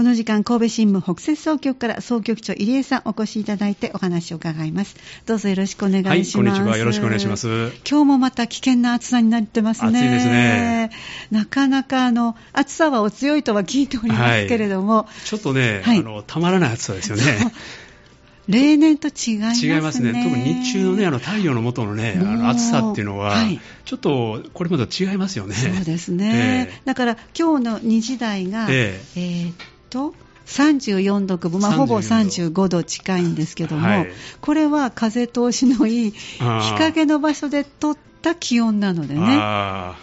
この時間、神戸新聞北摂総局から総局長入江さんお越しいただいてお話を伺います。どうぞよろしくお願いします。はい、こんにちは。よろしくお願いします。今日もまた危険な暑さになってますね。暑いですね。なかなかあの、暑さはお強いとは聞いておりますけれども。はい、ちょっとね、はい、あの、たまらない暑さですよね。例年と違いますね。違いますね。特に日中のね、あの太陽の下のね、あの暑さっていうのは、はい、ちょっとこれまでと違いますよね。そうですね。えー、だから今日の2時台が、えー、えー、っと、34度くまあ、ほぼ35度近いんですけども、はい、これは風通しのいい日陰の場所で撮った気温なのでね、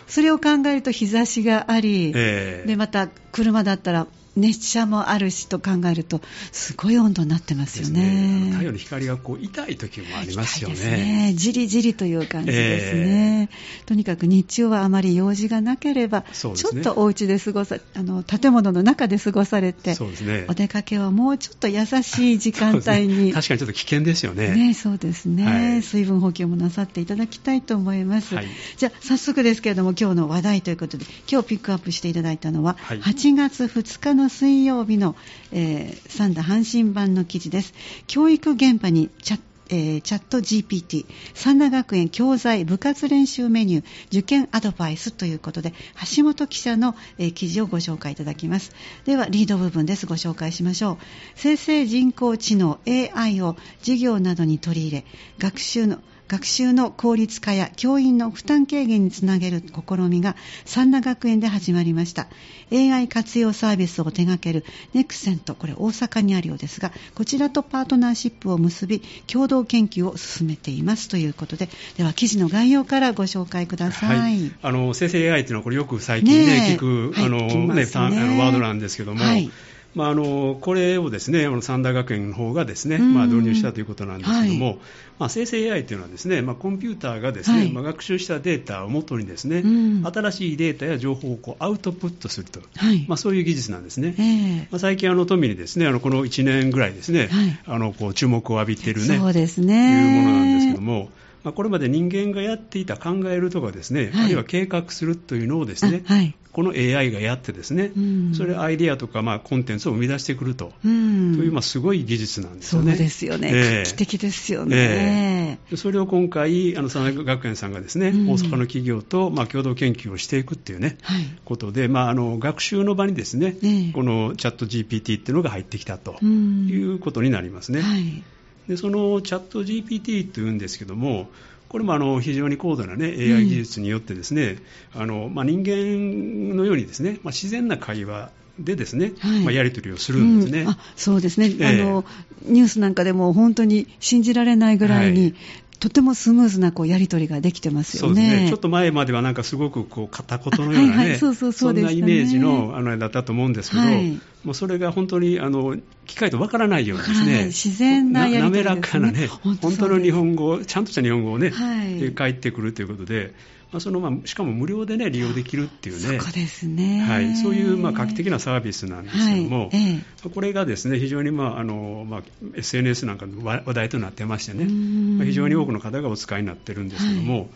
それを考えると日差しがあり、えー、でまた車だったら熱射もあるしと考えると、すごい温度になってますよね。ね太陽の光がこう痛い時もありますよね。ねじりじりという感じですね、えー、とにかく日中はあまり用事がなければ、ね、ちょっとお家で過ごさ、あの建物の中で過ごされて、そうですね、お出かけはもうちょっと優しい時間帯に。ね、確かにちょっと危険ですよね。ねそうですね、はい、水分補給もなさっていただきたいと思います。はい、じゃあ、早速ですけれども、今日の話題ということで、今日ピックアップしていただいたのは、はい、8月2日の水曜日の、えー、三田阪神版の記事です。教育現場にチャットえー、チャット GPT、三田学園教材部活練習メニュー受験アドバイスということで、橋本記者の、えー、記事をご紹介いただきます。では、リード部分です。ご紹介しましょう。生成人工知能 AI を授業などに取り入れ、学習の学習の効率化や教員の負担軽減につなげる試みが三田学園で始まりました。AI 活用サービスを手掛けるネクセントこれ大阪にあるようですがこちらとパートナーシップを結び共同研究を進めています。ということででは記事の概要からご紹介ください、はい、あの生成 AI というのはこれよく最近ね、ね聞く、はい、あの、ね、ね、あのワードなんですけども、はいまあ、あのこれをですねあの三田学園の方がですね、まあ、導入したということなんですけども、はい、まあ、生成 AI というのはですね、まあ、コンピューターがですね、はい、まあ、学習したデータをもとにですね、新しいデータや情報をこうアウトプットすると、はい、まあ、そういう技術なんですね。えー、まあ、最近あの富にですねあのこの1年ぐらいですね、あのこう注目を浴びているねそうですね。いうものなんですけども。まあ、これまで人間がやっていた考えるとかですね、はい、あるいは計画するというのをですね、はい、この AI がやってですね、うん、それアイデアとかまあコンテンツを生み出してくると、うん、というまあすごい技術なんですよね。そうですよね。えー、画期的ですよね。えー、それを今回、あの佐賀学園さんがですね、うん、大阪の企業とまあ共同研究をしていくっていうね、はい、ことで、まあ、あの学習の場にですね、このチャット GPT っていうのが入ってきたということになりますね。はいでそのチャット GPT というんですけども、これもあの非常に高度な、ね、AI 技術によってですね、うん、あのまあ、人間のようにですね、まあ、自然な会話でですね、はい、まあ、やり取りをするんですね、うん、あそうですね、えー、あの、ニュースなんかでも本当に信じられないぐらいに、とてもスムーズなこうやり取りができてますよね。そうですね。ちょっと前まではなんかすごくこう片言のようなね、そんなイメージのあのだったと思うんですけど、はい、もうそれが本当にあの機械とわからないようにですね、自然なやり取り、ね、滑らかなね、本当の日本語、ちゃんとした日本語をね、はい、返ってくるということで、まあ、そのまあしかも無料で、ね、利用できるっていうね、そうですね。はい、そういうまあ画期的なサービスなんですけども、はいええ、これがですね非常にまああの、まあ、SNS なんかの話題となってましてね、まあ、非常に多くの方がお使いになってるんですけども、はい、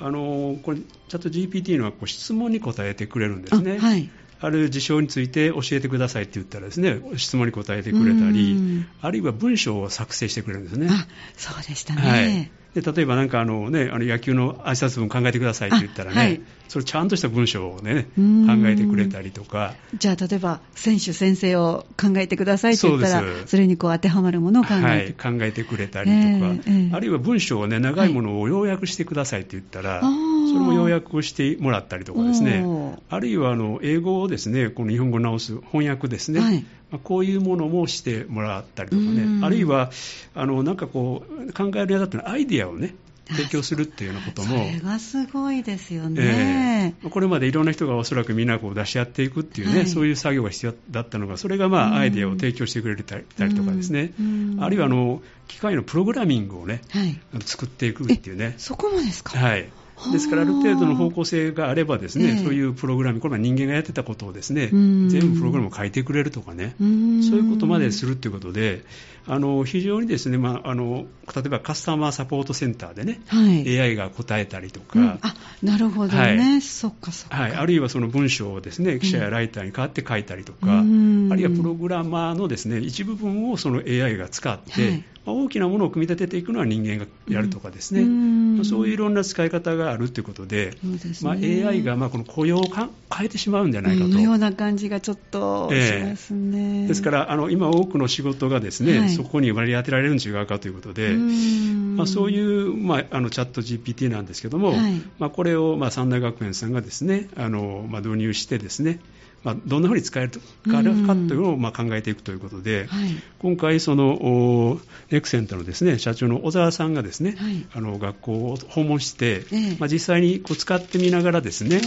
あのこれ、チャット GPT のはこう質問に答えてくれるんですね。はい。ある事象について教えてくださいって言ったらですね質問に答えてくれたりあるいは文章を作成してくれるんですね。あそうでしたね、はいで例えばなんかあの、ね、あの野球の挨拶文考えてくださいって言ったらね、はい、それちゃんとした文章を、ね、考えてくれたりとか。じゃあ例えば選手先生を考えてくださいって言ったらそれにこう当てはまるものを考えて,、はい、考えてくれたりとか、えーえー、あるいは文章を、ね、長いものを要約してくださいって言ったら、はい、それも要約をしてもらったりとかですね。あるいはあの英語をですねこの日本語を直す翻訳ですね、はい。まあ、こういうものもしてもらったりとかね、あるいはあのなんかこう考えるやだったらアイディアをね提供するっていうようなことも、それがすごいですよね、えー、これまでいろんな人がおそらくみんなこう出し合っていくっていうね、はい、そういう作業が必要だったのが、それがまあアイデアを提供してくれたりとかですね、あるいはあの機械のプログラミングをね、はい、作っていくっていうね。そこもですか？はいですからある程度の方向性があればですね、えー、そういうプログラムこれは人間がやってたことをですね全部プログラムを書いてくれるとかねそういうことまでするということであの非常にですね、まあ、あの例えばカスタマーサポートセンターでね、はい、AI が答えたりとか、うん、あなるほどね、はい、そっかそっか、はい、あるいはその文章をですね記者やライターに代わって書いたりとか、うん、あるいはプログラマーのですね一部分をその AI が使って、はい。大きなものを組み立てていくのは人間がやるとかですね、うん、そういういろんな使い方があるということで、でね、まあ、AI がまあこの雇用を変えてしまうんじゃないかと。のような感じがちょっとしますね。えー、ですからあの、今多くの仕事がですね、はい、そこに割り当てられるん違うかということで、まあ、そういう、まあ、あのチャット GPT なんですけども、はい、まあ、これをまあ三大学園さんがですねあの、まあ、導入してですね、まあ、どんなふうに使えるかというのをまあ考えていくということで、はい、今回、そのネクセントのです、ね、社長の小沢さんがですね、はい、あの学校を訪問して、えー、まあ、実際にこう使ってみながらですね、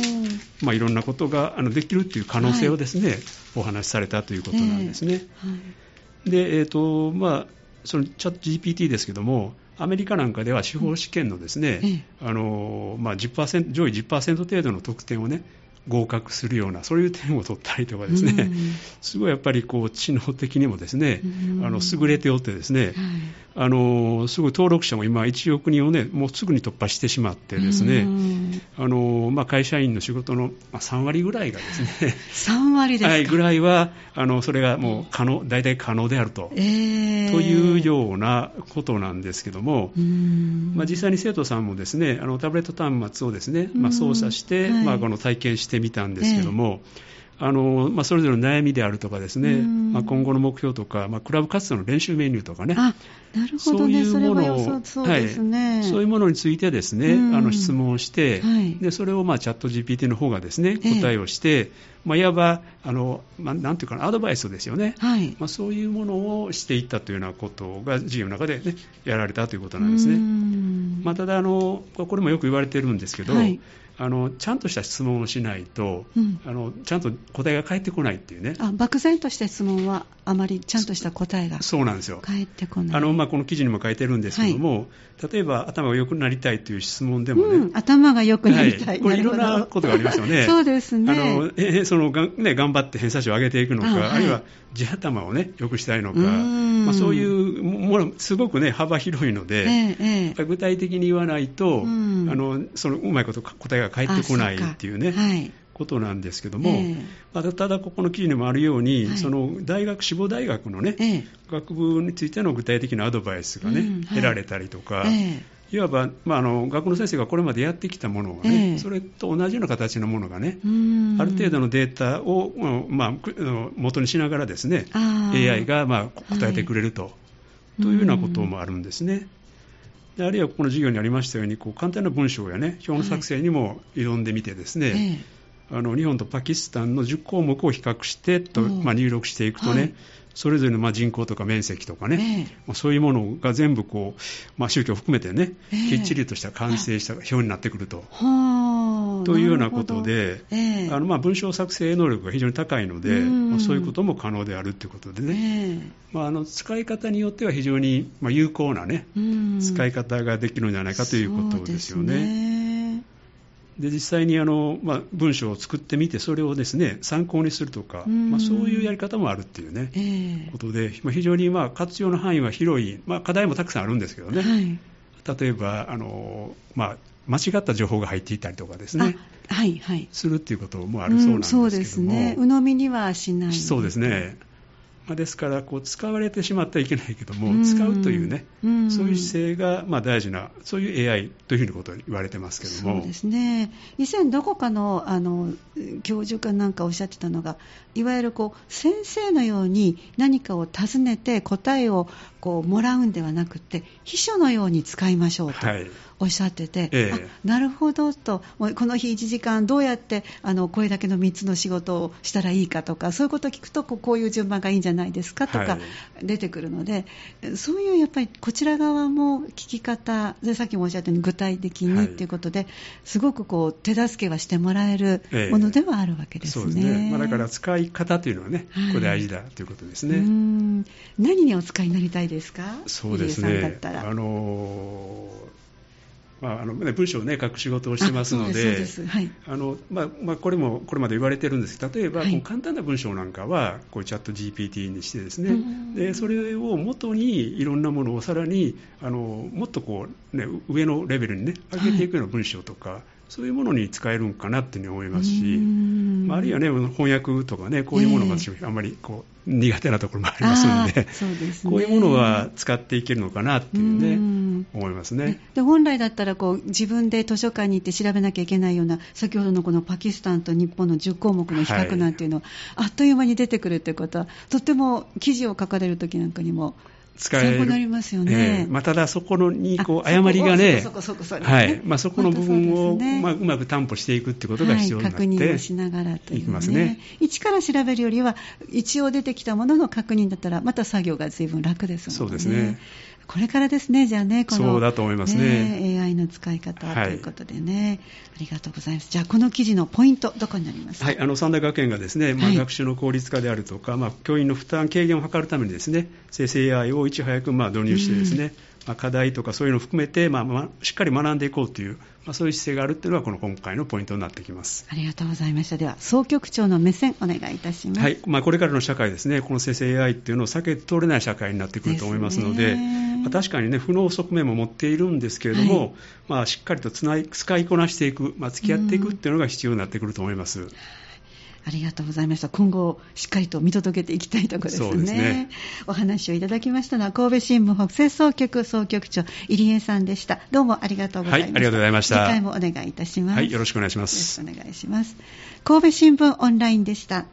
まあ、いろんなことがあのできるという可能性をですね、はい、お話しされたということなんですね。えー、で、えーとまあ、そのチャット GPT ですけども、アメリカなんかでは司法試験のですね、うん、あのまあ、10%上位10%程度の得点をね合格するようなそういう点を取ったりとかですね、すごいやっぱりこう知能的にもですね、あの優れておってですね、はい、あのすごい登録者も今1億人をねもうすぐに突破してしまってですね、あのまあ、会社員の仕事の3割ぐらいがですね。3割ですか、はい、ぐらいはあのそれがもう可能大体可能であると、えー、というようなことなんですけども、まあ、実際に生徒さんもですねあのタブレット端末をですね、まあ、操作して、はい、まあ、この体験してしてみたんですけども、えー、あのまあ、それぞれの悩みであるとかですね、まあ、今後の目標とか、まあ、クラブ活動の練習メニューとかね、なるほど、ね、そういうものをはい、そういうものについてですね、あの質問をして、はい、でそれをまあチャット GPT の方がですね答えをして、えー、まあ、いわばあの、まあ、なんていうかなアドバイスですよね、はい。まあ、そういうものをしていったというようなことが授業の中で、ね、やられたということなんですね。まあ、ただあの、これもよく言われてるんですけど、はいあのちゃんとした質問をしないと、うん、あのちゃんと答えが返ってこないっていうね。あ漠然とした質問はあまりちゃんとした答えがそうなんですよ。返ってこない。あの、まあ、この記事にも書いてるんですけども、はい、例えば頭が良くなりたいという質問でもね、うん、頭が良くなりたい、はい、これいろんなことがありますよね。そうですね。あのえそのが、ね、頑張って偏差値を上げていくのかあはい、あるいは地頭をね良くしたいのか、まあ、そういうものすごくね幅広いので、ええ、具体的に言わないと、あのそのうまいこと答えが返ってこないっていうね、はい、ことなんですけども、えー、まあ、ただここの記事にもあるように、はい、その大学、志望大学のね、えー、学部についての具体的なアドバイスがね、うんはい、得られたりとか、えー、いわば、まあ、あの学校の先生がこれまでやってきたものがね、それと同じような形のものがね、ある程度のデータを、まあ、元にしながらですね、AI がまあ答えてくれると、はい、というようなこともあるんですね。であるいはこの授業にありましたようにこう簡単な文章やね表の作成にも挑んでみてですね、はいあの日本とパキスタンの10項目を比較してと、まあ、入力していくとね、はい、それぞれのまあ人口とか面積とかね、えー、まあ、そういうものが全部こう、まあ、宗教を含めてね、えー、きっちりとした完成した表になってくると。というようなことで、えー、あのまあ文章作成能力が非常に高いので、まあ、そういうことも可能であるということでね、まあ、あの使い方によっては非常にまあ有効な、ね、使い方ができるんじゃないかということですよね。で実際にあの、まあ、文章を作ってみてそれをですね参考にするとか、まあ、そういうやり方もあるっていうね、えー、ことで、まあ、非常にまあ活用の範囲は広い、まあ、課題もたくさんあるんですけどね、はい、例えばあの、まあ、間違った情報が入っていたりとかですね、はいはい、するっていうこともあるそうなんですけども、うん、そうですね。鵜呑みにはしないそうですね。まあ、ですからこう使われてしまってはいけないけども、使うというね、うそういう姿勢がまあ大事な、そういう AI というふうなことを言われてますけども。そうですね。以前、どこかのあの教授かなんかおっしゃってたのが、いわゆるこう先生のように何かを尋ねて答えをこうもらうんではなくて、秘書のように使いましょうと。はいおっしゃってて、ええ、なるほどと、この日1時間どうやってあのこれだけの3つの仕事をしたらいいかとか、そういうことを聞くと、こういう順番がいいんじゃないですかとか出てくるので、はい、そういうやっぱりこちら側も聞き方、でさっきもおっしゃったように具体的にとい。うことで、はい、すごくこう手助けはしてもらえるものではあるわけですね。え、そうですね。まあ、だから使い方というのはね、これ大事だということですね。何にお使いになりたいですか？そうですね。あのーまああのね、文章を、ね、書く仕事をしてますので、あのまあまあ、これもこれまで言われてるんです。けど、例えば、はい、簡単な文章なんかは、こうチャット GPT にしてですね、でそれを元にいろんなものをさらにあのもっとこう、ね、上のレベルに、ね、上げていくような文章とか、はいそういうものに使えるんかなっていうふうに思いますし、まあ、あるいはね、翻訳とかね、こういうものが私、あんまりこう苦手なところもありますので、そうですね、こういうものは使っていけるのかなっていうね、思いますね。で本来だったらこう自分で図書館に行って調べなきゃいけないような、先ほどのこのパキスタンと日本の10項目の比較なんていうのは、はい、あっという間に出てくるということは、とっても記事を書かれるときなんかにも、使える。なりますよね。えー、まあ、ただそこのにこう誤りがね、そこそこそこはい、まあそこの部分を、ね、まあうまく担保していくってことが必要になって、はい、確認をしながらという、ね、いきますね。一から調べるよりは一応出てきたものの確認だったらまた作業が随分楽ですもんね。そうですね。これからですね、じゃあね、このそうだと思いますね。ね AI の使い方ということでね、ありがとうございます。じゃあ、この記事のポイント、どこになります？か、はい、あの三大学園がですね、まあ、学習の効率化であるとか、まあ、教員の負担軽減を図るためにですね、生成 AI をいち早くまあ導入してですね、まあ、課題とかそういうのを含めて、まあまあ、しっかり学んでいこうという、まあ、そういう姿勢があるというのがこの今回のポイントになってきます。ありがとうございました。では総局長の目線お願いいたします、はい。まあ、これからの社会ですね。この生成 AI っていうのを避け通れない社会になってくると思いますのでまあ、確かにね負の側面も持っているんですけれども、はい、まあ、しっかりとつない使いこなしていく、まあ、付き合っていくっていうのが必要になってくると思います。ありがとうございました。今後、しっかりと見届けていきたいところですね。すね。お話をいただきましたのは、神戸新聞北西総局総局長、入江さんでした。どうもありがとうございました。はい、ありがとうございました。次回もお願いいたします。はい、よろしくお願いします。よろしくお願いします。神戸新聞オンラインでした。